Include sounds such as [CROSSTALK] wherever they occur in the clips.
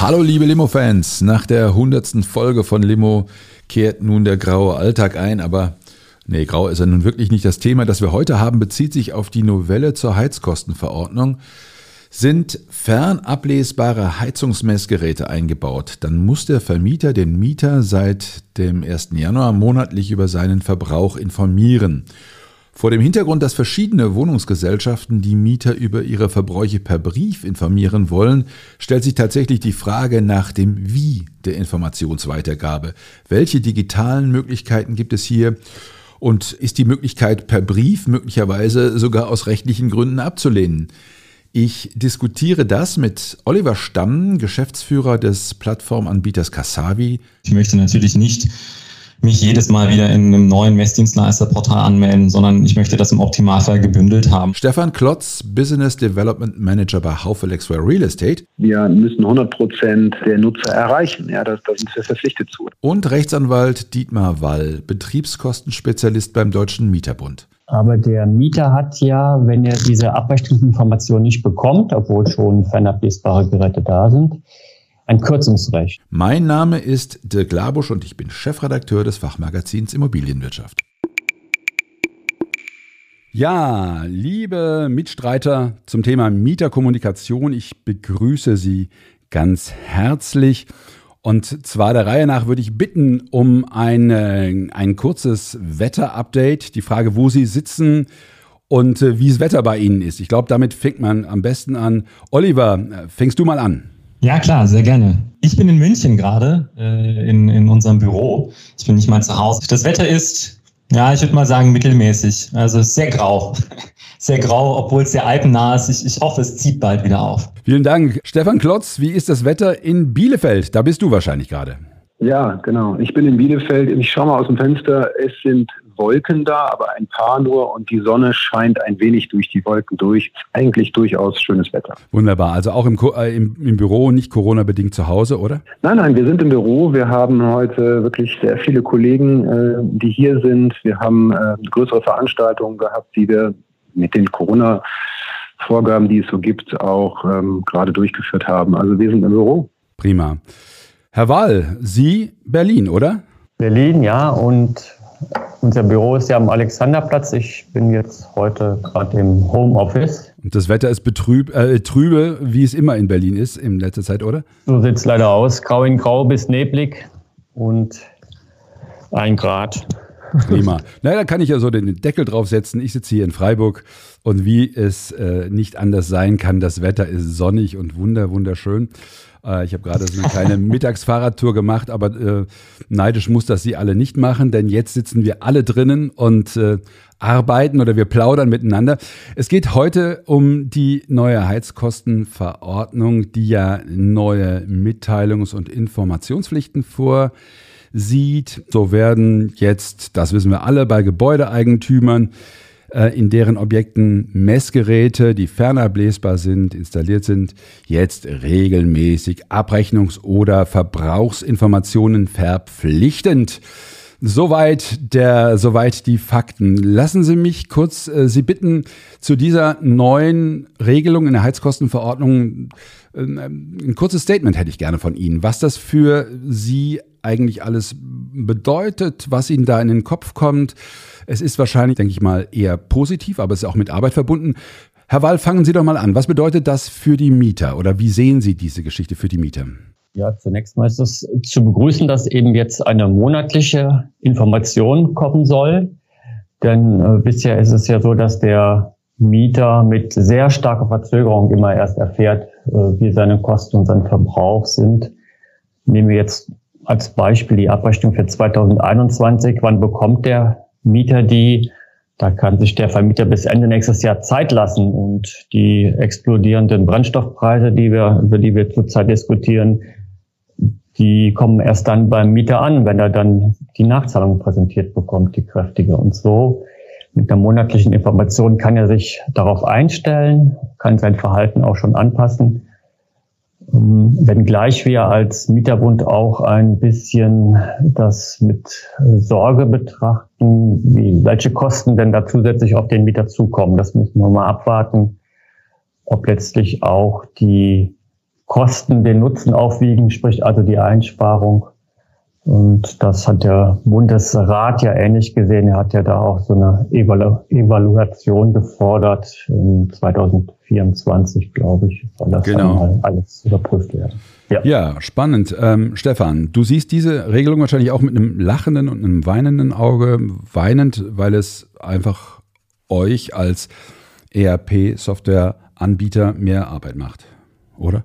Hallo liebe Limo-Fans, nach der hundertsten Folge von Limo kehrt nun der graue Alltag ein, aber nee, grau ist ja nun wirklich nicht das Thema. Das wir heute haben, bezieht sich auf die Novelle zur Heizkostenverordnung. Sind fernablesbare Heizungsmessgeräte eingebaut, dann muss der Vermieter den Mieter seit dem 1. Januar monatlich über seinen Verbrauch informieren. Vor dem Hintergrund, dass verschiedene Wohnungsgesellschaften die Mieter über ihre Verbräuche per Brief informieren wollen, stellt sich tatsächlich die Frage nach dem Wie der Informationsweitergabe. Welche digitalen Möglichkeiten gibt es hier? Und ist die Möglichkeit per Brief möglicherweise sogar aus rechtlichen Gründen abzulehnen? Ich diskutiere das mit Oliver Stamm, Geschäftsführer des Plattformanbieters Kasavi. Ich möchte natürlich nicht mich jedes Mal wieder in einem neuen Messdienstleisterportal anmelden, sondern ich möchte das im Optimalfall gebündelt haben. Stefan Klotz, Business Development Manager bei Haufe Lexware Real Estate. Wir müssen 100 Prozent der Nutzer erreichen. Ja, da, da sind wir verpflichtet zu. Und Rechtsanwalt Dietmar Wall, Betriebskostenspezialist beim Deutschen Mieterbund. Aber der Mieter hat ja, wenn er diese Abrechnungsinformation nicht bekommt, obwohl schon fernablesbare Geräte da sind, ein Kürzungsrecht. Mein Name ist Dirk Labusch und ich bin Chefredakteur des Fachmagazins Immobilienwirtschaft. Ja, liebe Mitstreiter zum Thema Mieterkommunikation, ich begrüße Sie ganz herzlich. Und zwar der Reihe nach würde ich bitten um ein, ein kurzes Wetterupdate. Die Frage, wo Sie sitzen und äh, wie das Wetter bei Ihnen ist. Ich glaube, damit fängt man am besten an. Oliver, äh, fängst du mal an? Ja, klar, sehr gerne. Ich bin in München gerade, äh, in, in unserem Büro. Ich bin nicht mal zu Hause. Das Wetter ist, ja, ich würde mal sagen, mittelmäßig. Also sehr grau. [LAUGHS] Sehr grau, obwohl es sehr alpennah ist. Ich, ich hoffe, es zieht bald wieder auf. Vielen Dank. Stefan Klotz, wie ist das Wetter in Bielefeld? Da bist du wahrscheinlich gerade. Ja, genau. Ich bin in Bielefeld. Ich schaue mal aus dem Fenster. Es sind Wolken da, aber ein paar nur und die Sonne scheint ein wenig durch die Wolken durch. Eigentlich durchaus schönes Wetter. Wunderbar. Also auch im, äh, im, im Büro, nicht Corona-bedingt zu Hause, oder? Nein, nein, wir sind im Büro. Wir haben heute wirklich sehr viele Kollegen, äh, die hier sind. Wir haben äh, größere Veranstaltungen gehabt, die wir mit den Corona Vorgaben, die es so gibt, auch ähm, gerade durchgeführt haben. Also wir sind im Büro. Prima. Herr Wall, Sie Berlin, oder? Berlin, ja. Und unser Büro ist ja am Alexanderplatz. Ich bin jetzt heute gerade im Homeoffice. Und das Wetter ist betrüb, äh, trübe, wie es immer in Berlin ist in letzter Zeit, oder? So sieht es leider aus. Grau in grau bis neblig und ein Grad. Prima. [LAUGHS] Na, da kann ich ja so den Deckel draufsetzen. Ich sitze hier in Freiburg und wie es äh, nicht anders sein kann, das Wetter ist sonnig und wunder, wunderschön. Äh, ich habe gerade so eine kleine Mittagsfahrradtour gemacht, aber äh, neidisch muss das Sie alle nicht machen, denn jetzt sitzen wir alle drinnen und äh, arbeiten oder wir plaudern miteinander. Es geht heute um die neue Heizkostenverordnung, die ja neue Mitteilungs- und Informationspflichten vorsieht. So werden jetzt, das wissen wir alle, bei Gebäudeeigentümern in deren Objekten Messgeräte, die fernablesbar sind, installiert sind, jetzt regelmäßig Abrechnungs- oder Verbrauchsinformationen verpflichtend. Soweit der, soweit die Fakten. Lassen Sie mich kurz äh, Sie bitten, zu dieser neuen Regelung in der Heizkostenverordnung äh, ein kurzes Statement hätte ich gerne von Ihnen, was das für Sie eigentlich alles bedeutet, was Ihnen da in den Kopf kommt. Es ist wahrscheinlich, denke ich mal, eher positiv, aber es ist auch mit Arbeit verbunden. Herr Wall, fangen Sie doch mal an. Was bedeutet das für die Mieter oder wie sehen Sie diese Geschichte für die Mieter? Ja, zunächst mal ist es zu begrüßen, dass eben jetzt eine monatliche Information kommen soll. Denn äh, bisher ist es ja so, dass der Mieter mit sehr starker Verzögerung immer erst erfährt, äh, wie seine Kosten und sein Verbrauch sind. Nehmen wir jetzt als Beispiel die Abrechnung für 2021. Wann bekommt der Mieter die? Da kann sich der Vermieter bis Ende nächstes Jahr Zeit lassen und die explodierenden Brennstoffpreise, die wir, über die wir zurzeit diskutieren, die kommen erst dann beim Mieter an, wenn er dann die Nachzahlung präsentiert bekommt, die kräftige. Und so mit der monatlichen Information kann er sich darauf einstellen, kann sein Verhalten auch schon anpassen. Wenngleich wir als Mieterbund auch ein bisschen das mit Sorge betrachten, wie, welche Kosten denn da zusätzlich auf den Mieter zukommen. Das müssen wir mal abwarten, ob letztlich auch die Kosten den Nutzen aufwiegen, sprich also die Einsparung. Und das hat der Bundesrat ja ähnlich gesehen. Er hat ja da auch so eine Evalu Evaluation gefordert, 2024, glaube ich, soll das genau. mal alles überprüft werden. Ja, ja spannend. Ähm, Stefan, du siehst diese Regelung wahrscheinlich auch mit einem lachenden und einem weinenden Auge. Weinend, weil es einfach euch als ERP-Software-Anbieter mehr Arbeit macht, oder?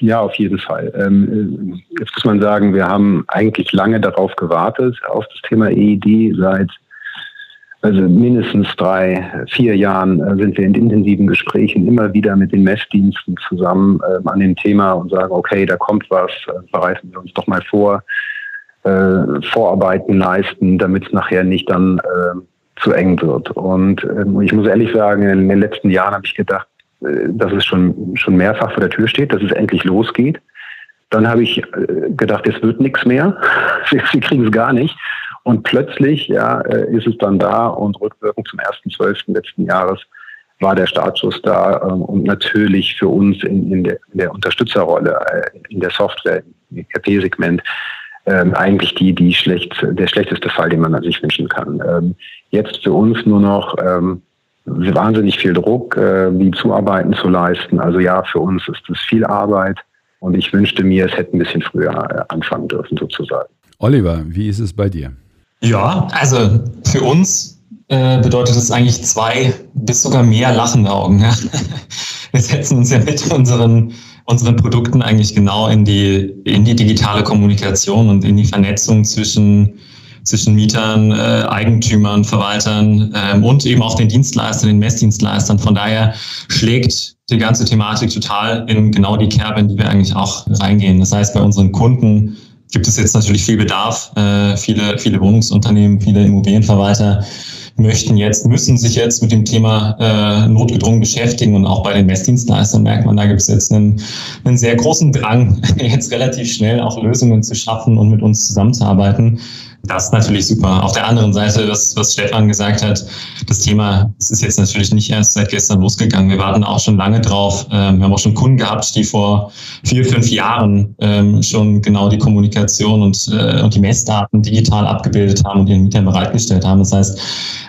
Ja, auf jeden Fall. Ähm, jetzt muss man sagen, wir haben eigentlich lange darauf gewartet, auf das Thema EED. Seit also mindestens drei, vier Jahren äh, sind wir in intensiven Gesprächen immer wieder mit den Messdiensten zusammen ähm, an dem Thema und sagen, okay, da kommt was, äh, bereiten wir uns doch mal vor, äh, Vorarbeiten leisten, damit es nachher nicht dann zu eng wird. Und ähm, ich muss ehrlich sagen, in den letzten Jahren habe ich gedacht, äh, dass es schon, schon mehrfach vor der Tür steht, dass es endlich losgeht. Dann habe ich äh, gedacht, es wird nichts mehr. [LAUGHS] Wir kriegen es gar nicht. Und plötzlich ja, äh, ist es dann da und rückwirkend zum 1.12. letzten Jahres war der Startschuss da ähm, und natürlich für uns in, in, der, in der Unterstützerrolle, in der Software, im KP-Segment, ähm, eigentlich die, die schlecht, der schlechteste Fall, den man sich wünschen kann. Ähm, jetzt für uns nur noch wahnsinnig viel Druck, äh, die Zuarbeiten zu leisten. Also ja, für uns ist das viel Arbeit und ich wünschte mir, es hätte ein bisschen früher äh, anfangen dürfen sozusagen. Oliver, wie ist es bei dir? Ja, also für uns äh, bedeutet es eigentlich zwei bis sogar mehr lachende Augen. Ja? [LAUGHS] Wir setzen uns ja mit unseren, unseren Produkten eigentlich genau in die, in die digitale Kommunikation und in die Vernetzung zwischen zwischen Mietern, äh, Eigentümern, Verwaltern ähm, und eben auch den Dienstleistern, den Messdienstleistern. Von daher schlägt die ganze Thematik total in genau die Kerbe, in die wir eigentlich auch reingehen. Das heißt, bei unseren Kunden gibt es jetzt natürlich viel Bedarf. Äh, viele, viele Wohnungsunternehmen, viele Immobilienverwalter möchten jetzt, müssen sich jetzt mit dem Thema äh, notgedrungen beschäftigen. Und auch bei den Messdienstleistern merkt man, da gibt es jetzt einen, einen sehr großen Drang, [LAUGHS] jetzt relativ schnell auch Lösungen zu schaffen und mit uns zusammenzuarbeiten. Das ist natürlich super. Auf der anderen Seite, was, was Stefan gesagt hat, das Thema, es ist jetzt natürlich nicht erst seit gestern losgegangen. Wir warten auch schon lange drauf. Ähm, wir haben auch schon Kunden gehabt, die vor vier, fünf Jahren ähm, schon genau die Kommunikation und, äh, und die Messdaten digital abgebildet haben und ihren Mietern bereitgestellt haben. Das heißt,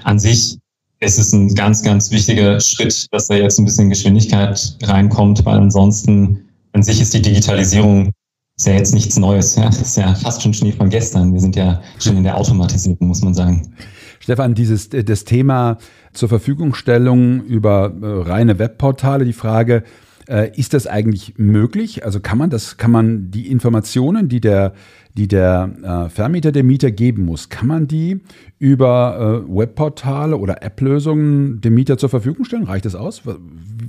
an sich ist es ein ganz, ganz wichtiger Schritt, dass da jetzt ein bisschen Geschwindigkeit reinkommt, weil ansonsten an sich ist die Digitalisierung ist ja jetzt nichts Neues. Ja? Das ist ja fast schon Schnee von gestern. Wir sind ja schon in der Automatisierung, muss man sagen. Stefan, dieses das Thema zur Verfügungstellung über äh, reine Webportale, die Frage, äh, ist das eigentlich möglich? Also kann man das, kann man die Informationen, die der, die der äh, Vermieter dem Mieter geben muss, kann man die über äh, Webportale oder App-Lösungen dem Mieter zur Verfügung stellen? Reicht das aus? Was,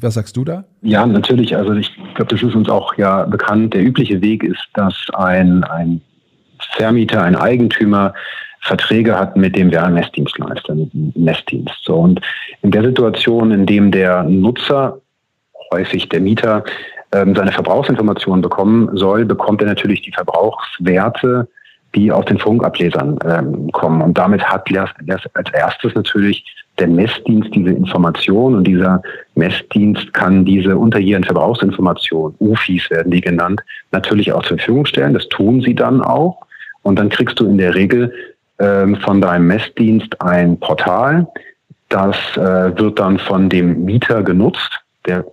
was sagst du da? Ja, natürlich. Also ich glaube, das ist uns auch ja bekannt. Der übliche Weg ist, dass ein, ein Vermieter, ein Eigentümer Verträge hat mit dem Messdienstleister, mit dem Messdienst. So, und in der Situation, in dem der Nutzer häufig der Mieter ähm, seine Verbrauchsinformationen bekommen soll, bekommt er natürlich die Verbrauchswerte, die aus den Funkablesern ähm, kommen. Und damit hat als erstes natürlich der Messdienst diese Information und dieser Messdienst kann diese unterjährigen Verbrauchsinformationen, UFIs werden die genannt, natürlich auch zur Verfügung stellen. Das tun sie dann auch. Und dann kriegst du in der Regel ähm, von deinem Messdienst ein Portal. Das äh, wird dann von dem Mieter genutzt. Der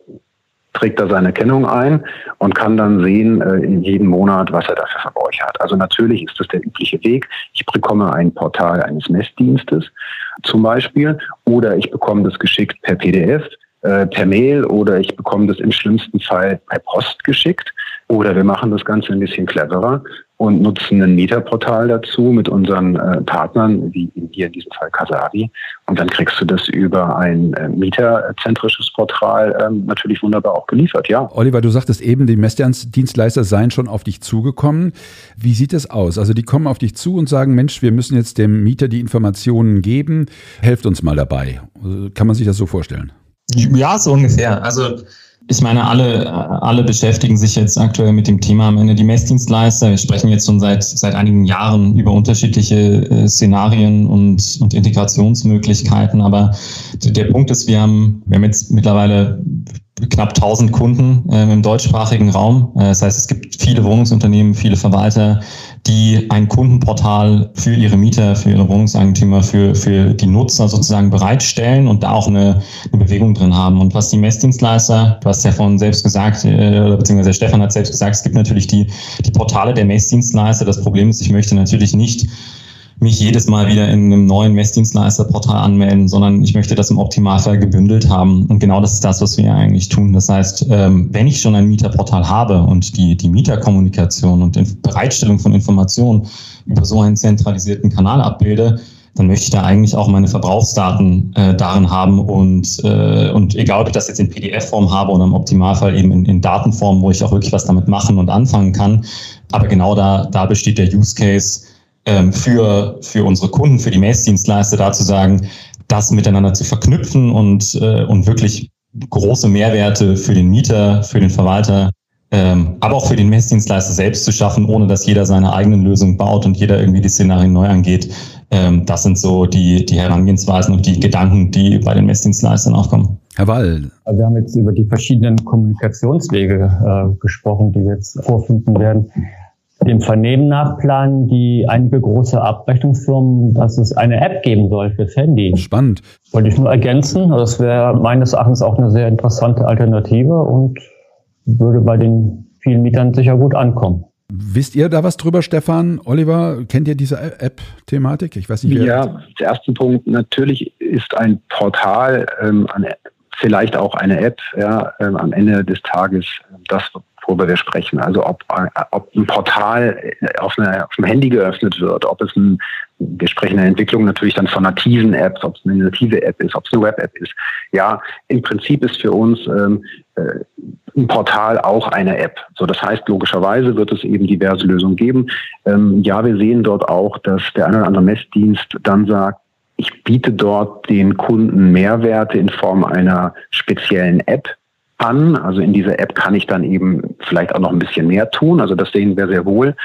trägt da seine Kennung ein und kann dann sehen äh, in jedem Monat, was er da für Verbräuche hat. Also natürlich ist das der übliche Weg. Ich bekomme ein Portal eines Messdienstes zum Beispiel oder ich bekomme das geschickt per PDF, äh, per Mail oder ich bekomme das im schlimmsten Fall per Post geschickt. Oder wir machen das Ganze ein bisschen cleverer und nutzen ein Mieterportal dazu mit unseren äh, Partnern, wie hier in diesem Fall Kasavi. Und dann kriegst du das über ein äh, mieterzentrisches Portal ähm, natürlich wunderbar auch geliefert, ja. Oliver, du sagtest eben, die Messdienstleister seien schon auf dich zugekommen. Wie sieht das aus? Also die kommen auf dich zu und sagen, Mensch, wir müssen jetzt dem Mieter die Informationen geben. Helft uns mal dabei. Kann man sich das so vorstellen? Ja, so ungefähr. Also ich meine, alle, alle beschäftigen sich jetzt aktuell mit dem Thema am Ende die Messdienstleister. Wir sprechen jetzt schon seit, seit einigen Jahren über unterschiedliche äh, Szenarien und, und Integrationsmöglichkeiten. Aber der Punkt ist, wir haben, wir haben jetzt mittlerweile knapp 1000 Kunden äh, im deutschsprachigen Raum. Äh, das heißt, es gibt viele Wohnungsunternehmen, viele Verwalter, die ein Kundenportal für ihre Mieter, für ihre Wohnungseigentümer, für, für die Nutzer sozusagen bereitstellen und da auch eine, eine Bewegung drin haben. Und was die Messdienstleister, du hast ja vorhin selbst gesagt, äh, beziehungsweise Stefan hat selbst gesagt, es gibt natürlich die, die Portale der Messdienstleister. Das Problem ist, ich möchte natürlich nicht mich jedes Mal wieder in einem neuen Messdienstleisterportal anmelden, sondern ich möchte das im Optimalfall gebündelt haben. Und genau das ist das, was wir eigentlich tun. Das heißt, ähm, wenn ich schon ein Mieterportal habe und die, die Mieterkommunikation und die Bereitstellung von Informationen über so einen zentralisierten Kanal abbilde, dann möchte ich da eigentlich auch meine Verbrauchsdaten äh, darin haben und, äh, und egal, ob ich das jetzt in PDF-Form habe oder im Optimalfall eben in, in Datenform, wo ich auch wirklich was damit machen und anfangen kann. Aber genau da, da besteht der Use Case, ähm, für, für unsere Kunden, für die Messdienstleister da zu sagen, das miteinander zu verknüpfen und, äh, und wirklich große Mehrwerte für den Mieter, für den Verwalter, ähm, aber auch für den Messdienstleister selbst zu schaffen, ohne dass jeder seine eigenen Lösungen baut und jeder irgendwie die Szenarien neu angeht. Ähm, das sind so die, die Herangehensweisen und die Gedanken, die bei den Messdienstleistern aufkommen. Herr Wall. Wir haben jetzt über die verschiedenen Kommunikationswege äh, gesprochen, die jetzt vorfinden werden dem Vernehmen nach planen die einige große Abrechnungsfirmen, dass es eine App geben soll fürs Handy. Spannend. Wollte ich nur ergänzen. Das wäre meines Erachtens auch eine sehr interessante Alternative und würde bei den vielen Mietern sicher gut ankommen. Wisst ihr da was drüber, Stefan? Oliver, kennt ihr diese App-Thematik? Ich weiß nicht. Ja, der erste Punkt. Natürlich ist ein Portal, ähm, eine, vielleicht auch eine App, ja, ähm, am Ende des Tages das, worüber wir sprechen. Also ob, ob ein Portal auf, eine, auf einem Handy geöffnet wird, ob es ein, wir sprechen in der Entwicklung natürlich dann von nativen Apps, ob es eine native App ist, ob es eine Web-App ist. Ja, im Prinzip ist für uns ähm, äh, ein Portal auch eine App. So, das heißt, logischerweise wird es eben diverse Lösungen geben. Ähm, ja, wir sehen dort auch, dass der eine oder andere Messdienst dann sagt, ich biete dort den Kunden Mehrwerte in Form einer speziellen App an. Also in dieser App kann ich dann eben vielleicht auch noch ein bisschen mehr tun. Also das sehen wir sehr wohl.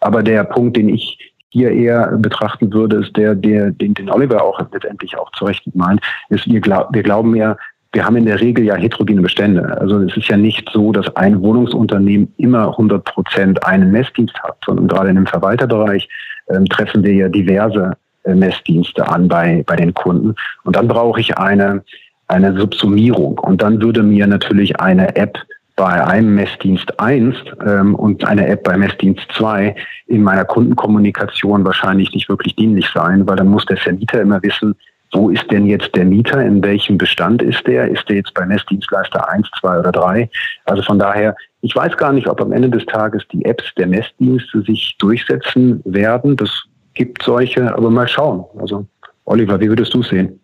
Aber der Punkt, den ich hier eher betrachten würde, ist der, der den, den Oliver auch letztendlich auch zu Recht meint, ist, wir, glaub, wir glauben ja, wir haben in der Regel ja heterogene Bestände. Also es ist ja nicht so, dass ein Wohnungsunternehmen immer 100 Prozent einen Messdienst hat, sondern gerade in dem Verwalterbereich ähm, treffen wir ja diverse äh, Messdienste an bei, bei den Kunden. Und dann brauche ich eine, eine Subsumierung. Und dann würde mir natürlich eine App bei einem Messdienst 1 ähm, und eine App bei Messdienst 2 in meiner Kundenkommunikation wahrscheinlich nicht wirklich dienlich sein, weil dann muss der Vermieter immer wissen, wo ist denn jetzt der Mieter, in welchem Bestand ist der? Ist der jetzt bei Messdienstleister 1, 2 oder 3? Also von daher, ich weiß gar nicht, ob am Ende des Tages die Apps der Messdienste sich durchsetzen werden. Das gibt solche, aber mal schauen. Also Oliver, wie würdest du sehen?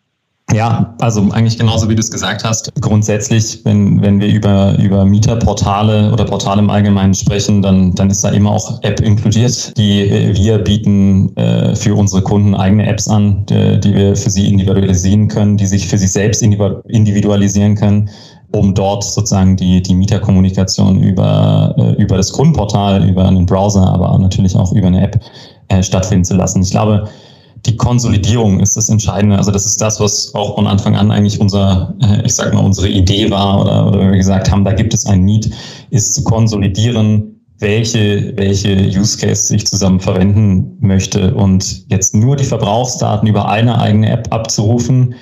Ja, also eigentlich genauso wie du es gesagt hast. Grundsätzlich, wenn, wenn wir über, über Mieterportale oder Portale im Allgemeinen sprechen, dann, dann ist da immer auch App inkludiert. Die wir bieten äh, für unsere Kunden eigene Apps an, die, die wir für sie individualisieren können, die sich für sich selbst individualisieren können um dort sozusagen die, die Mieterkommunikation über, äh, über das Kundenportal, über einen Browser, aber natürlich auch über eine App äh, stattfinden zu lassen. Ich glaube, die Konsolidierung ist das Entscheidende. Also das ist das, was auch von Anfang an eigentlich unser, äh, ich sag mal, unsere Idee war oder, oder wir gesagt haben, da gibt es ein Need, ist zu konsolidieren, welche, welche Use Case ich zusammen verwenden möchte. Und jetzt nur die Verbrauchsdaten über eine eigene App abzurufen,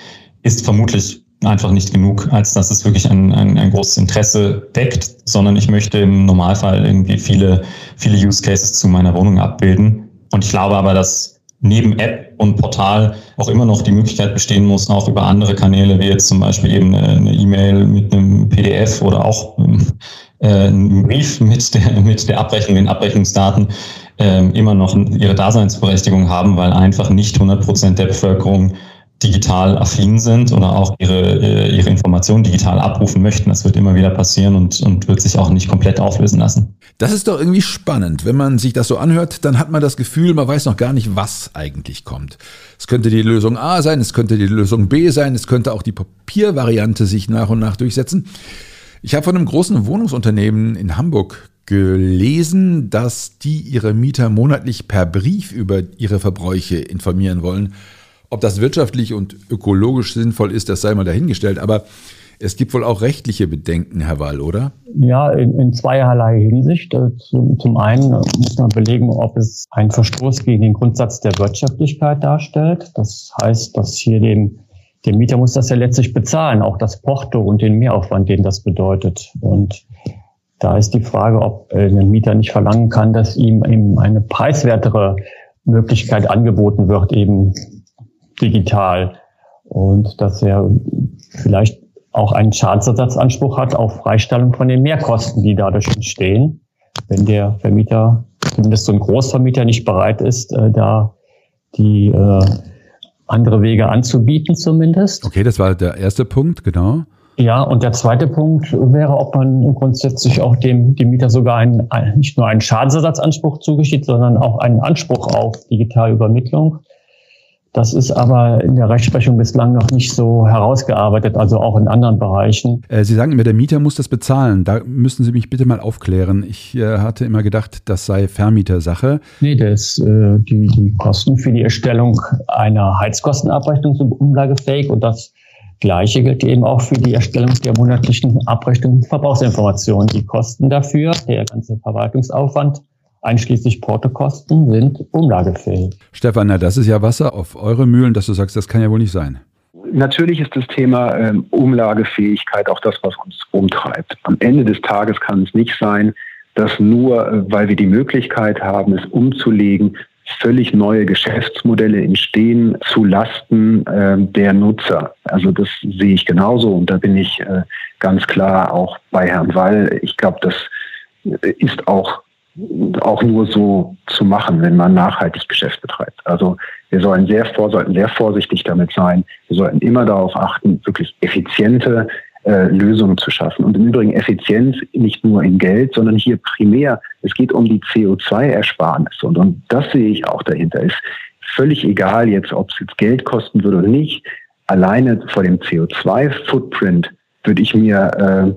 ist vermutlich einfach nicht genug, als dass es wirklich ein, ein, ein großes Interesse deckt, sondern ich möchte im Normalfall irgendwie viele, viele Use Cases zu meiner Wohnung abbilden. Und ich glaube aber, dass neben App und Portal auch immer noch die Möglichkeit bestehen muss, auch über andere Kanäle, wie jetzt zum Beispiel eben eine E-Mail mit einem PDF oder auch äh, einen Brief mit der, mit der Abrechnung, den Abrechnungsdaten, ähm, immer noch ihre Daseinsberechtigung haben, weil einfach nicht 100 Prozent der Bevölkerung digital affin sind oder auch ihre, äh, ihre Informationen digital abrufen möchten. Das wird immer wieder passieren und, und wird sich auch nicht komplett auflösen lassen. Das ist doch irgendwie spannend. Wenn man sich das so anhört, dann hat man das Gefühl, man weiß noch gar nicht, was eigentlich kommt. Es könnte die Lösung A sein, es könnte die Lösung B sein, es könnte auch die Papiervariante sich nach und nach durchsetzen. Ich habe von einem großen Wohnungsunternehmen in Hamburg gelesen, dass die ihre Mieter monatlich per Brief über ihre Verbräuche informieren wollen. Ob das wirtschaftlich und ökologisch sinnvoll ist, das sei mal dahingestellt. Aber es gibt wohl auch rechtliche Bedenken, Herr Wall, oder? Ja, in, in zweierlei Hinsicht. Äh, zum, zum einen muss man belegen, ob es einen Verstoß gegen den Grundsatz der Wirtschaftlichkeit darstellt. Das heißt, dass hier dem, der Mieter muss das ja letztlich bezahlen, auch das Porto und den Mehraufwand, den das bedeutet. Und da ist die Frage, ob äh, ein Mieter nicht verlangen kann, dass ihm eben eine preiswertere Möglichkeit angeboten wird, eben digital. Und dass er vielleicht auch einen Schadensersatzanspruch hat auf Freistellung von den Mehrkosten, die dadurch entstehen, wenn der Vermieter, zumindest so ein Großvermieter, nicht bereit ist, äh, da die äh, andere Wege anzubieten zumindest. Okay, das war der erste Punkt, genau. Ja, und der zweite Punkt wäre, ob man grundsätzlich auch dem, dem Mieter sogar einen, nicht nur einen Schadensersatzanspruch zugesteht, sondern auch einen Anspruch auf Digitalübermittlung. Das ist aber in der Rechtsprechung bislang noch nicht so herausgearbeitet, also auch in anderen Bereichen. Äh, Sie sagen immer, der Mieter muss das bezahlen. Da müssen Sie mich bitte mal aufklären. Ich äh, hatte immer gedacht, das sei Vermietersache. Nee, das, äh, die, die Kosten für die Erstellung einer Heizkostenabrechnung sind umlagefähig und das Gleiche gilt eben auch für die Erstellung der monatlichen Abrechnung Verbrauchsinformationen. Die Kosten dafür, der ganze Verwaltungsaufwand, einschließlich Portokosten, sind umlagefähig. Stefan, na, das ist ja Wasser auf eure Mühlen, dass du sagst, das kann ja wohl nicht sein. Natürlich ist das Thema ähm, Umlagefähigkeit auch das, was uns umtreibt. Am Ende des Tages kann es nicht sein, dass nur, äh, weil wir die Möglichkeit haben, es umzulegen, völlig neue Geschäftsmodelle entstehen zu Lasten äh, der Nutzer. Also das sehe ich genauso und da bin ich äh, ganz klar auch bei Herrn Wall. Ich glaube, das ist auch auch nur so zu machen, wenn man nachhaltig Geschäft betreibt. Also wir sollen sehr vor, sollten sehr vorsichtig damit sein. Wir sollten immer darauf achten, wirklich effiziente äh, Lösungen zu schaffen. Und im Übrigen Effizienz nicht nur in Geld, sondern hier primär, es geht um die CO2-Ersparnis. Und, und das sehe ich auch dahinter. Ist völlig egal jetzt, ob es jetzt Geld kosten würde oder nicht. Alleine vor dem CO2-Footprint würde ich mir äh,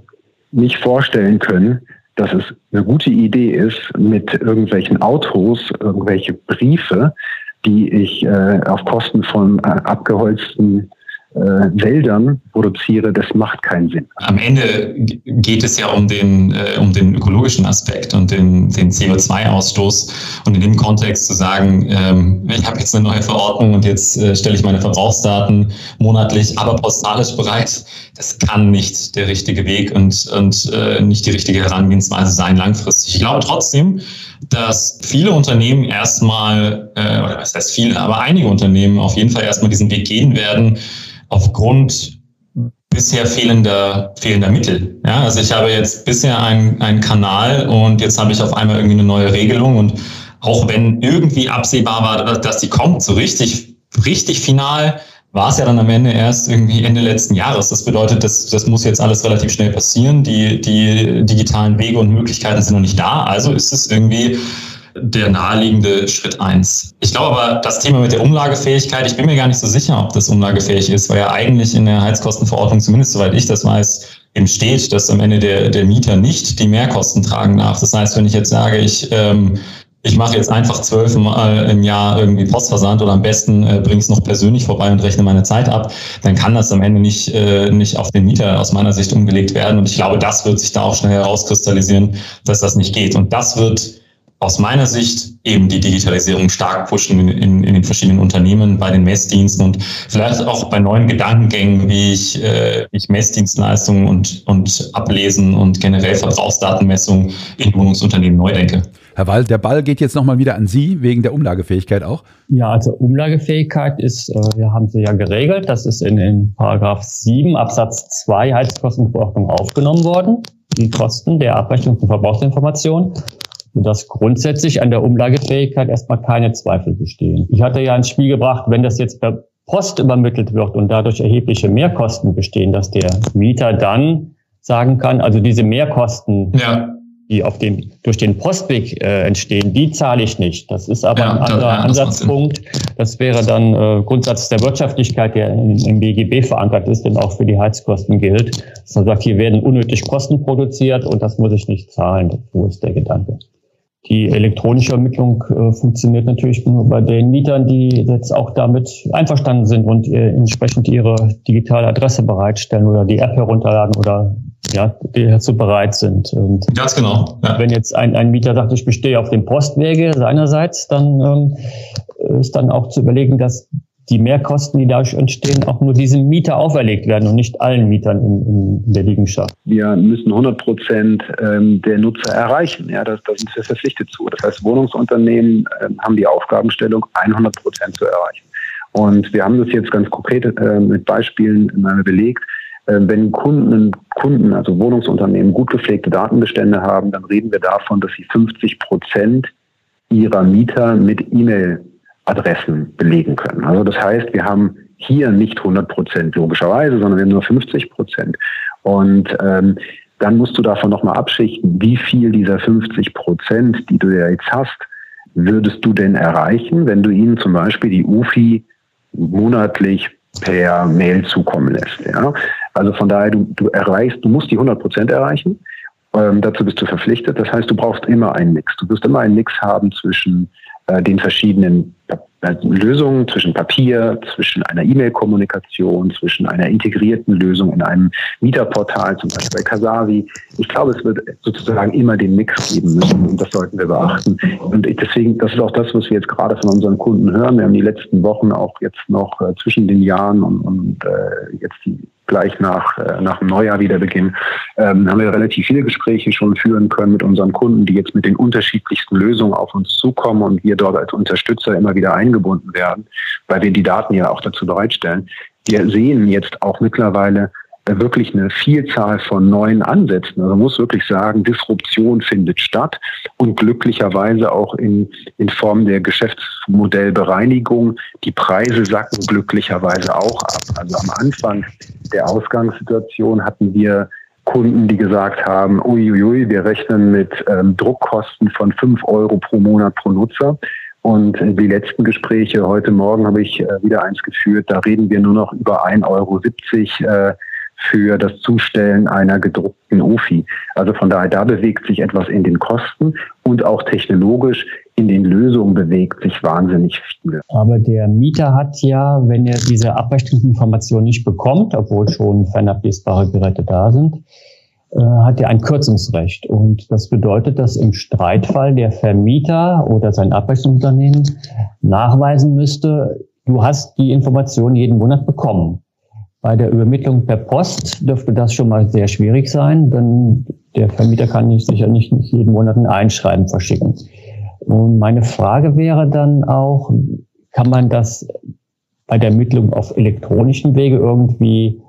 nicht vorstellen können, dass es eine gute Idee ist, mit irgendwelchen Autos, irgendwelche Briefe, die ich äh, auf Kosten von äh, abgeholzten äh, Wäldern produziere, das macht keinen Sinn. Am Ende geht es ja um den, äh, um den ökologischen Aspekt und den, den CO2-Ausstoß. Und in dem Kontext zu sagen, ähm, ich habe jetzt eine neue Verordnung und jetzt äh, stelle ich meine Verbrauchsdaten monatlich, aber postalisch bereit, das kann nicht der richtige Weg und, und äh, nicht die richtige Herangehensweise sein langfristig. Ich glaube trotzdem, dass viele Unternehmen erstmal, äh, oder was heißt viele, aber einige Unternehmen auf jeden Fall erstmal diesen Weg gehen werden, aufgrund bisher fehlender, fehlender Mittel. Ja, also ich habe jetzt bisher einen, einen Kanal und jetzt habe ich auf einmal irgendwie eine neue Regelung und auch wenn irgendwie absehbar war, dass die kommt, so richtig, richtig final, war es ja dann am Ende erst irgendwie Ende letzten Jahres. Das bedeutet, das, das muss jetzt alles relativ schnell passieren. Die, die digitalen Wege und Möglichkeiten sind noch nicht da. Also ist es irgendwie der naheliegende Schritt eins. Ich glaube aber, das Thema mit der Umlagefähigkeit, ich bin mir gar nicht so sicher, ob das umlagefähig ist, weil ja eigentlich in der Heizkostenverordnung, zumindest soweit ich das weiß, eben steht, dass am Ende der, der Mieter nicht die Mehrkosten tragen darf. Das heißt, wenn ich jetzt sage, ich ähm, ich mache jetzt einfach zwölfmal im Jahr irgendwie Postversand oder am besten äh, bringe es noch persönlich vorbei und rechne meine Zeit ab, dann kann das am Ende nicht, äh, nicht auf den Mieter aus meiner Sicht umgelegt werden. Und ich glaube, das wird sich da auch schnell herauskristallisieren, dass das nicht geht. Und das wird aus meiner Sicht eben die Digitalisierung stark pushen in, in, in, den verschiedenen Unternehmen, bei den Messdiensten und vielleicht auch bei neuen Gedankengängen, wie ich, äh, ich Messdienstleistungen und, und Ablesen und generell Verbrauchsdatenmessung in Wohnungsunternehmen neu denke. Herr Wall, der Ball geht jetzt nochmal wieder an Sie, wegen der Umlagefähigkeit auch. Ja, also Umlagefähigkeit ist, äh, wir haben sie ja geregelt, das ist in, in Paragraph 7 Absatz 2 Heizkostenverordnung aufgenommen worden, die Kosten der Abrechnung von Verbrauchsinformationen. Dass grundsätzlich an der Umlagefähigkeit erstmal keine Zweifel bestehen. Ich hatte ja ins Spiel gebracht, wenn das jetzt per Post übermittelt wird und dadurch erhebliche Mehrkosten bestehen, dass der Mieter dann sagen kann, also diese Mehrkosten, ja. die auf den, durch den Postweg äh, entstehen, die zahle ich nicht. Das ist aber ja, ein anderer ja, Ansatzpunkt. Das wäre dann äh, Grundsatz der Wirtschaftlichkeit, der im, im BGB verankert ist und auch für die Heizkosten gilt. Dass man sagt, hier werden unnötig Kosten produziert und das muss ich nicht zahlen. So ist der Gedanke. Die elektronische Ermittlung äh, funktioniert natürlich nur bei den Mietern, die jetzt auch damit einverstanden sind und äh, entsprechend ihre digitale Adresse bereitstellen oder die App herunterladen oder ja, die dazu bereit sind. Und Ganz genau. Ja. Wenn jetzt ein, ein Mieter sagt, ich bestehe auf dem Postwege seinerseits, dann ähm, ist dann auch zu überlegen, dass die Mehrkosten, die dadurch entstehen, auch nur diesem Mieter auferlegt werden und nicht allen Mietern in, in der Liegenschaft. Wir müssen 100 Prozent ähm, der Nutzer erreichen. Ja, da, sind wir verpflichtet zu. Das heißt, Wohnungsunternehmen äh, haben die Aufgabenstellung, 100 Prozent zu erreichen. Und wir haben das jetzt ganz konkret äh, mit Beispielen belegt. Wenn Kunden, Kunden, also Wohnungsunternehmen, gut gepflegte Datenbestände haben, dann reden wir davon, dass sie 50 Prozent ihrer Mieter mit E-Mail Adressen belegen können. Also das heißt, wir haben hier nicht 100 Prozent logischerweise, sondern wir haben nur 50 Prozent. Und ähm, dann musst du davon nochmal abschichten, wie viel dieser 50 Prozent, die du ja jetzt hast, würdest du denn erreichen, wenn du ihnen zum Beispiel die UFI monatlich per Mail zukommen lässt. Ja? Also von daher, du, du erreichst, du musst die 100 Prozent erreichen. Ähm, dazu bist du verpflichtet. Das heißt, du brauchst immer einen Mix. Du wirst immer einen Mix haben zwischen äh, den verschiedenen äh, Lösungen zwischen Papier, zwischen einer E-Mail-Kommunikation, zwischen einer integrierten Lösung in einem Mieterportal, zum Beispiel bei Kasavi. Ich glaube, es wird sozusagen immer den Mix geben müssen und das sollten wir beachten. Und deswegen, das ist auch das, was wir jetzt gerade von unseren Kunden hören. Wir haben die letzten Wochen auch jetzt noch äh, zwischen den Jahren und, und äh, jetzt die gleich nach, äh, nach dem Neujahr wieder beginnen, ähm, haben wir relativ viele Gespräche schon führen können mit unseren Kunden, die jetzt mit den unterschiedlichsten Lösungen auf uns zukommen und wir dort als Unterstützer immer wieder eingebunden werden, weil wir die Daten ja auch dazu bereitstellen. Wir sehen jetzt auch mittlerweile wirklich eine Vielzahl von neuen Ansätzen. Also man muss wirklich sagen, Disruption findet statt und glücklicherweise auch in, in Form der Geschäftsmodellbereinigung. Die Preise sacken glücklicherweise auch ab. Also am Anfang der Ausgangssituation hatten wir Kunden, die gesagt haben, uiuiui, wir rechnen mit ähm, Druckkosten von fünf Euro pro Monat pro Nutzer. Und die letzten Gespräche heute Morgen habe ich äh, wieder eins geführt, da reden wir nur noch über 1,70 Euro äh, für das Zustellen einer gedruckten OFI. Also von daher, da bewegt sich etwas in den Kosten und auch technologisch in den Lösungen bewegt sich wahnsinnig viel. Aber der Mieter hat ja, wenn er diese Abrechnungsinformation nicht bekommt, obwohl schon fernablesbare Geräte da sind, äh, hat er ein Kürzungsrecht. Und das bedeutet, dass im Streitfall der Vermieter oder sein Abrechnungsunternehmen nachweisen müsste, du hast die Information jeden Monat bekommen. Bei der Übermittlung per Post dürfte das schon mal sehr schwierig sein, denn der Vermieter kann nicht, sicher nicht jeden Monat ein Einschreiben verschicken. Und meine Frage wäre dann auch, kann man das bei der Ermittlung auf elektronischen Wege irgendwie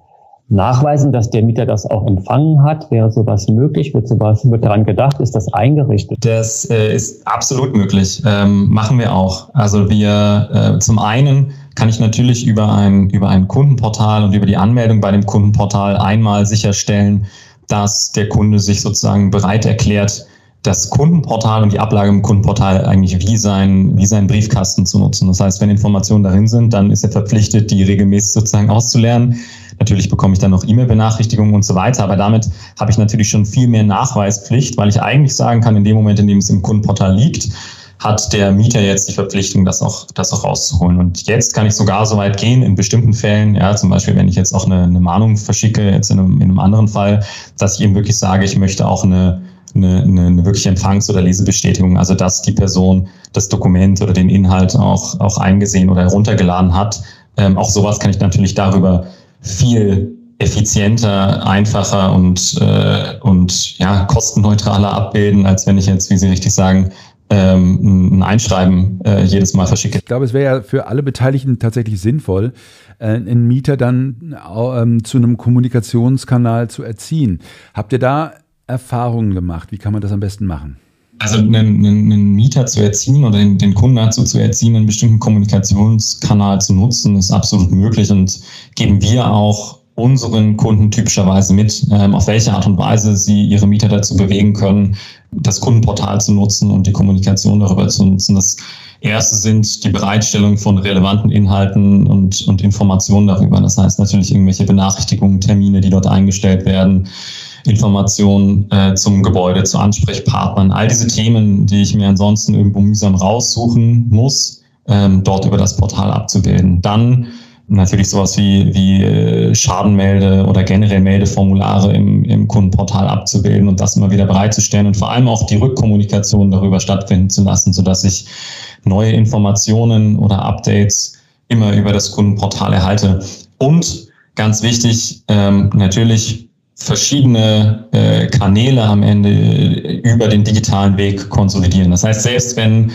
nachweisen, dass der Mieter das auch empfangen hat? Wäre sowas möglich? Wird sowas wird daran gedacht? Ist das eingerichtet? Das äh, ist absolut möglich. Ähm, machen wir auch. Also wir äh, zum einen kann ich natürlich über ein, über ein Kundenportal und über die Anmeldung bei dem Kundenportal einmal sicherstellen, dass der Kunde sich sozusagen bereit erklärt, das Kundenportal und die Ablage im Kundenportal eigentlich wie sein, wie sein Briefkasten zu nutzen. Das heißt, wenn Informationen darin sind, dann ist er verpflichtet, die regelmäßig sozusagen auszulernen. Natürlich bekomme ich dann noch E-Mail-Benachrichtigungen und so weiter, aber damit habe ich natürlich schon viel mehr Nachweispflicht, weil ich eigentlich sagen kann, in dem Moment, in dem es im Kundenportal liegt, hat der Mieter jetzt die Verpflichtung, das auch, das auch rauszuholen. Und jetzt kann ich sogar so weit gehen, in bestimmten Fällen, ja, zum Beispiel, wenn ich jetzt auch eine, eine Mahnung verschicke, jetzt in einem, in einem anderen Fall, dass ich eben wirklich sage, ich möchte auch eine, eine, eine, eine wirkliche Empfangs- oder Lesebestätigung, also dass die Person das Dokument oder den Inhalt auch, auch eingesehen oder heruntergeladen hat. Ähm, auch sowas kann ich natürlich darüber viel effizienter, einfacher und, äh, und ja, kostenneutraler abbilden, als wenn ich jetzt, wie Sie richtig sagen, ein Einschreiben äh, jedes Mal verschicke. Ich glaube, es wäre ja für alle Beteiligten tatsächlich sinnvoll, äh, einen Mieter dann ähm, zu einem Kommunikationskanal zu erziehen. Habt ihr da Erfahrungen gemacht? Wie kann man das am besten machen? Also einen, einen, Mieter zu erziehen oder den, den, Kunden dazu zu erziehen, einen bestimmten Kommunikationskanal zu nutzen, ist absolut möglich und geben wir auch unseren Kunden typischerweise mit, ähm, auf welche Art und Weise sie ihre Mieter dazu bewegen können, das Kundenportal zu nutzen und die Kommunikation darüber zu nutzen. Das erste sind die Bereitstellung von relevanten Inhalten und, und Informationen darüber. Das heißt natürlich irgendwelche Benachrichtigungen, Termine, die dort eingestellt werden, Informationen äh, zum Gebäude, zu Ansprechpartnern, all diese Themen, die ich mir ansonsten irgendwo mühsam raussuchen muss, ähm, dort über das Portal abzubilden. Dann natürlich sowas wie, wie äh, Schadenmelde oder generell Meldeformulare im, im Kundenportal abzubilden und das immer wieder bereitzustellen und vor allem auch die Rückkommunikation darüber stattfinden zu lassen, sodass ich neue Informationen oder Updates immer über das Kundenportal erhalte. Und ganz wichtig, ähm, natürlich verschiedene äh, Kanäle am Ende über den digitalen Weg konsolidieren. Das heißt, selbst wenn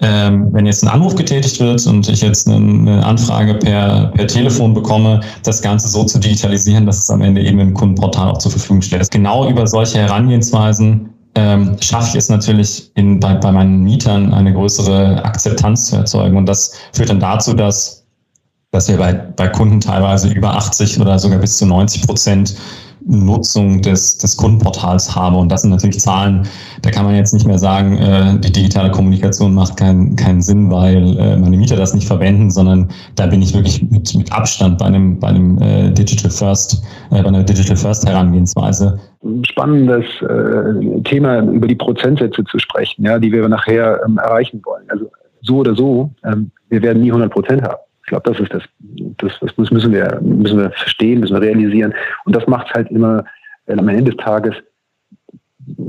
ähm, wenn jetzt ein Anruf getätigt wird und ich jetzt eine, eine, Anfrage per, per Telefon bekomme, das Ganze so zu digitalisieren, dass es am Ende eben im Kundenportal auch zur Verfügung steht. Genau über solche Herangehensweisen ähm, schaffe ich es natürlich in, bei, bei meinen Mietern eine größere Akzeptanz zu erzeugen. Und das führt dann dazu, dass, dass wir bei, bei Kunden teilweise über 80 oder sogar bis zu 90 Prozent Nutzung des, des Kundenportals habe. Und das sind natürlich Zahlen, da kann man jetzt nicht mehr sagen, äh, die digitale Kommunikation macht keinen keinen Sinn, weil äh, meine Mieter das nicht verwenden, sondern da bin ich wirklich mit, mit Abstand bei einem, bei einem äh, Digital First, äh, bei einer Digital First Herangehensweise. Spannendes äh, Thema, über die Prozentsätze zu sprechen, ja, die wir nachher ähm, erreichen wollen. Also so oder so, ähm, wir werden nie 100 Prozent haben. Glaube, das ist das, das, das müssen wir, müssen wir verstehen, müssen wir realisieren. Und das macht es halt immer äh, am Ende des Tages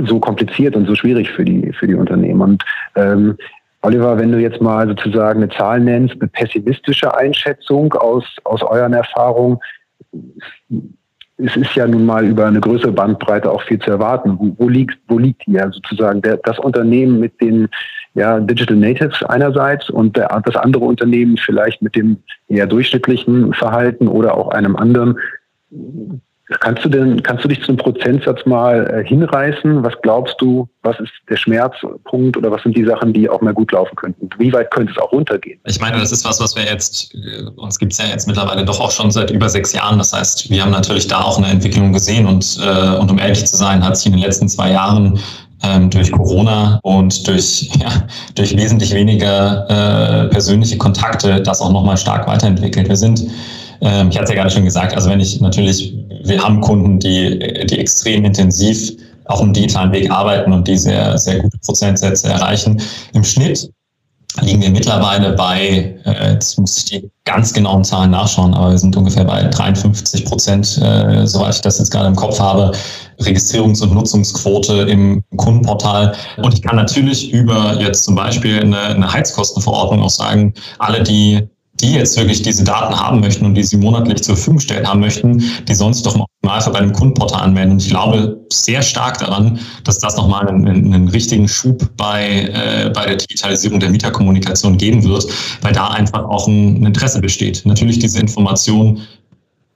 so kompliziert und so schwierig für die, für die Unternehmen. Und ähm, Oliver, wenn du jetzt mal sozusagen eine Zahl nennst, eine pessimistische Einschätzung aus, aus euren Erfahrungen, es ist ja nun mal über eine größere Bandbreite auch viel zu erwarten. Wo, wo liegt, wo liegt hier sozusagen der, das Unternehmen mit den ja, Digital Natives einerseits und der, das andere Unternehmen vielleicht mit dem eher durchschnittlichen Verhalten oder auch einem anderen. Kannst du denn, kannst du dich zu einem Prozentsatz mal äh, hinreißen? Was glaubst du, was ist der Schmerzpunkt oder was sind die Sachen, die auch mal gut laufen könnten? Wie weit könnte es auch runtergehen? Ich meine, das ist was, was wir jetzt, äh, uns gibt es ja jetzt mittlerweile doch auch schon seit über sechs Jahren. Das heißt, wir haben natürlich da auch eine Entwicklung gesehen und, äh, und um ehrlich zu sein, hat sich in den letzten zwei Jahren ähm, durch Corona und durch, [LAUGHS] ja, durch wesentlich weniger äh, persönliche Kontakte das auch nochmal stark weiterentwickelt. Wir sind, ähm, ich hatte es ja gerade schon gesagt, also wenn ich natürlich, wir haben Kunden, die, die extrem intensiv auf dem digitalen Weg arbeiten und die sehr, sehr gute Prozentsätze erreichen. Im Schnitt liegen wir mittlerweile bei, äh, jetzt muss ich die ganz genauen Zahlen nachschauen, aber wir sind ungefähr bei 53 Prozent, äh, soweit ich das jetzt gerade im Kopf habe, Registrierungs- und Nutzungsquote im Kundenportal. Und ich kann natürlich über jetzt zum Beispiel eine, eine Heizkostenverordnung auch sagen, alle, die die jetzt wirklich diese Daten haben möchten und die sie monatlich zur Verfügung stellen haben möchten, die sollen sich doch Optimalfall bei einem Kundenportal anmelden. Und ich glaube sehr stark daran, dass das nochmal einen, einen richtigen Schub bei, äh, bei der Digitalisierung der Mieterkommunikation geben wird, weil da einfach auch ein, ein Interesse besteht. Natürlich diese Information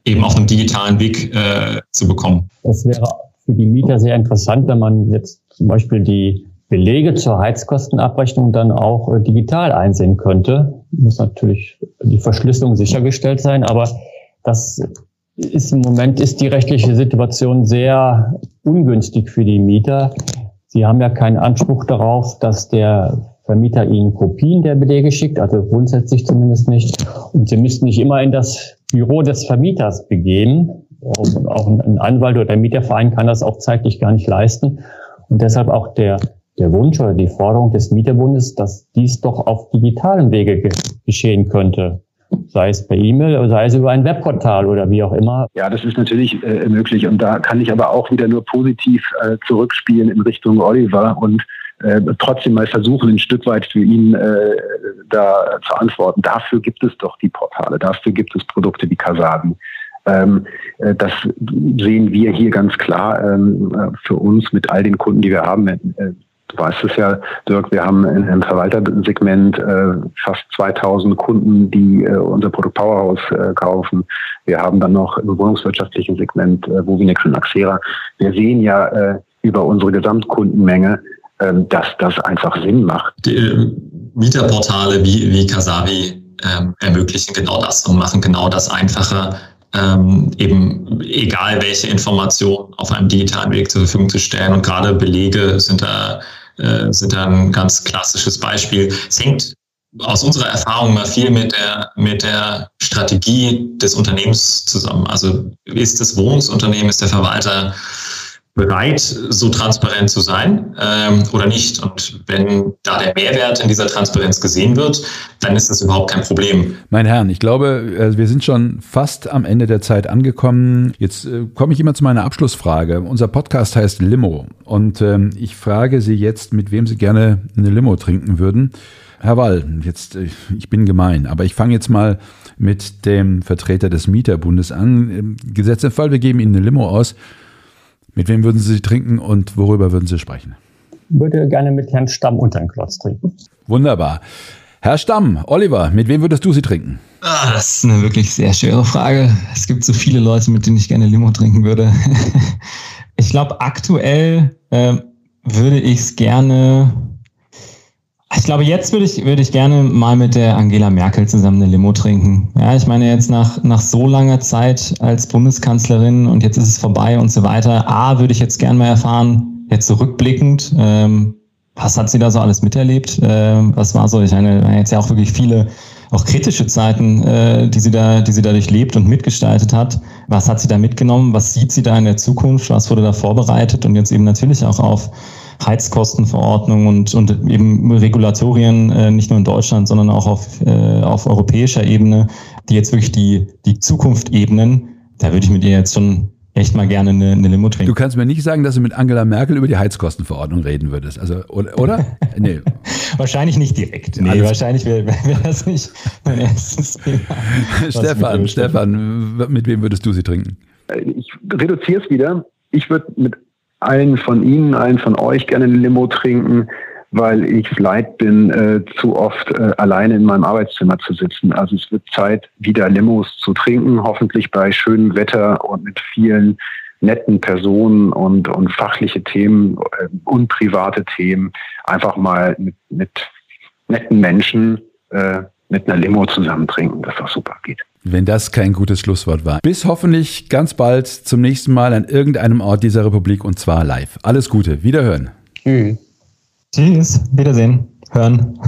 eben auf einem digitalen Weg äh, zu bekommen. Das wäre für die Mieter sehr interessant, wenn man jetzt zum Beispiel die Belege zur Heizkostenabrechnung dann auch äh, digital einsehen könnte. Muss natürlich die Verschlüsselung sichergestellt sein, aber das ist im Moment ist die rechtliche Situation sehr ungünstig für die Mieter. Sie haben ja keinen Anspruch darauf, dass der Vermieter Ihnen Kopien der Belege schickt, also grundsätzlich zumindest nicht. Und Sie müssten nicht immer in das Büro des Vermieters begehen. Auch ein Anwalt oder der Mieterverein kann das auch zeitlich gar nicht leisten. Und deshalb auch der der Wunsch oder die Forderung des Mieterbundes, dass dies doch auf digitalen Wege ge geschehen könnte. Sei es per E-Mail sei es über ein Webportal oder wie auch immer. Ja, das ist natürlich äh, möglich. Und da kann ich aber auch wieder nur positiv äh, zurückspielen in Richtung Oliver und äh, trotzdem mal versuchen, ein Stück weit für ihn äh, da zu antworten. Dafür gibt es doch die Portale, dafür gibt es Produkte wie Kasabi. Ähm, äh, das sehen wir hier ganz klar ähm, für uns mit all den Kunden, die wir haben. Äh, Du weißt es ja, Dirk, wir haben im Verwaltersegment äh, fast 2000 Kunden, die äh, unser Produkt Powerhouse äh, kaufen. Wir haben dann noch im wohnungswirtschaftlichen Segment äh, Wovinex und Axera. Wir sehen ja äh, über unsere Gesamtkundenmenge ähm, dass das einfach Sinn macht. Die äh, Mieterportale wie, wie Kasavi ähm, ermöglichen genau das und machen genau das einfacher, ähm, eben egal welche Informationen auf einem digitalen Weg zur Verfügung zu stellen. Und gerade Belege sind da, äh, sind da ein ganz klassisches Beispiel. Es hängt aus unserer Erfahrung mal viel mit der, mit der Strategie des Unternehmens zusammen. Also ist das Wohnungsunternehmen, ist der Verwalter bereit, so transparent zu sein ähm, oder nicht. Und wenn da der Mehrwert in dieser Transparenz gesehen wird, dann ist das überhaupt kein Problem. Meine Herren, ich glaube, äh, wir sind schon fast am Ende der Zeit angekommen. Jetzt äh, komme ich immer zu meiner Abschlussfrage. Unser Podcast heißt Limo und ähm, ich frage Sie jetzt, mit wem Sie gerne eine Limo trinken würden. Herr Wall, jetzt, äh, ich bin gemein, aber ich fange jetzt mal mit dem Vertreter des Mieterbundes an. Gesetz im Fall, wir geben Ihnen eine Limo aus. Mit wem würden Sie sie trinken und worüber würden Sie sprechen? Ich würde gerne mit Herrn Stamm unter den Klotz trinken. Wunderbar. Herr Stamm, Oliver, mit wem würdest du sie trinken? Ah, das ist eine wirklich sehr schwere Frage. Es gibt so viele Leute, mit denen ich gerne Limo trinken würde. [LAUGHS] ich glaube, aktuell äh, würde ich es gerne ich glaube, jetzt würde ich, würde ich gerne mal mit der Angela Merkel zusammen eine Limo trinken. Ja, ich meine, jetzt nach, nach so langer Zeit als Bundeskanzlerin und jetzt ist es vorbei und so weiter. A, würde ich jetzt gerne mal erfahren, jetzt zurückblickend, ähm, was hat sie da so alles miterlebt? Ähm, was war so? Ich meine, jetzt ja auch wirklich viele auch kritische Zeiten, äh, die sie da, die sie dadurch lebt und mitgestaltet hat. Was hat sie da mitgenommen? Was sieht sie da in der Zukunft? Was wurde da vorbereitet? Und jetzt eben natürlich auch auf Heizkostenverordnung und, und eben Regulatorien, äh, nicht nur in Deutschland, sondern auch auf, äh, auf europäischer Ebene, die jetzt wirklich die, die Zukunft ebnen. Da würde ich mit ihr jetzt schon echt mal gerne eine, eine Limo trinken. Du kannst mir nicht sagen, dass du mit Angela Merkel über die Heizkostenverordnung reden würdest. Also, oder? oder? [LAUGHS] nee. wahrscheinlich nicht direkt. Nee, Alles wahrscheinlich wäre wär das nicht mein erstes Thema. Stefan, Stefan, mit wem würdest du sie trinken? Ich reduziere es wieder. Ich würde mit allen von Ihnen, allen von euch gerne eine Limo trinken, weil ich leid bin, äh, zu oft äh, alleine in meinem Arbeitszimmer zu sitzen. Also es wird Zeit, wieder Limos zu trinken, hoffentlich bei schönem Wetter und mit vielen netten Personen und, und fachliche Themen äh, und private Themen. Einfach mal mit, mit netten Menschen äh, mit einer Limo zusammen trinken, das auch super geht. Wenn das kein gutes Schlusswort war. Bis hoffentlich ganz bald zum nächsten Mal an irgendeinem Ort dieser Republik und zwar live. Alles Gute, wiederhören. Tschüss. Tschüss, Wiedersehen, hören.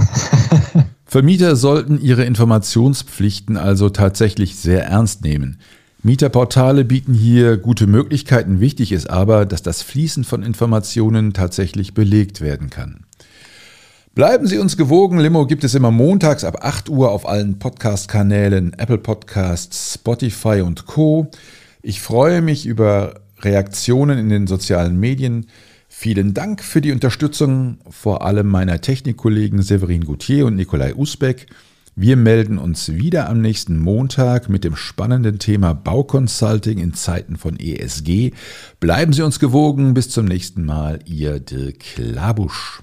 [LAUGHS] Vermieter sollten ihre Informationspflichten also tatsächlich sehr ernst nehmen. Mieterportale bieten hier gute Möglichkeiten. Wichtig ist aber, dass das Fließen von Informationen tatsächlich belegt werden kann. Bleiben Sie uns gewogen. Limo gibt es immer montags ab 8 Uhr auf allen Podcast-Kanälen, Apple Podcasts, Spotify und Co. Ich freue mich über Reaktionen in den sozialen Medien. Vielen Dank für die Unterstützung, vor allem meiner Technikkollegen Severin Gauthier und Nikolai Usbeck. Wir melden uns wieder am nächsten Montag mit dem spannenden Thema Bauconsulting in Zeiten von ESG. Bleiben Sie uns gewogen. Bis zum nächsten Mal, Ihr Dirk Labusch.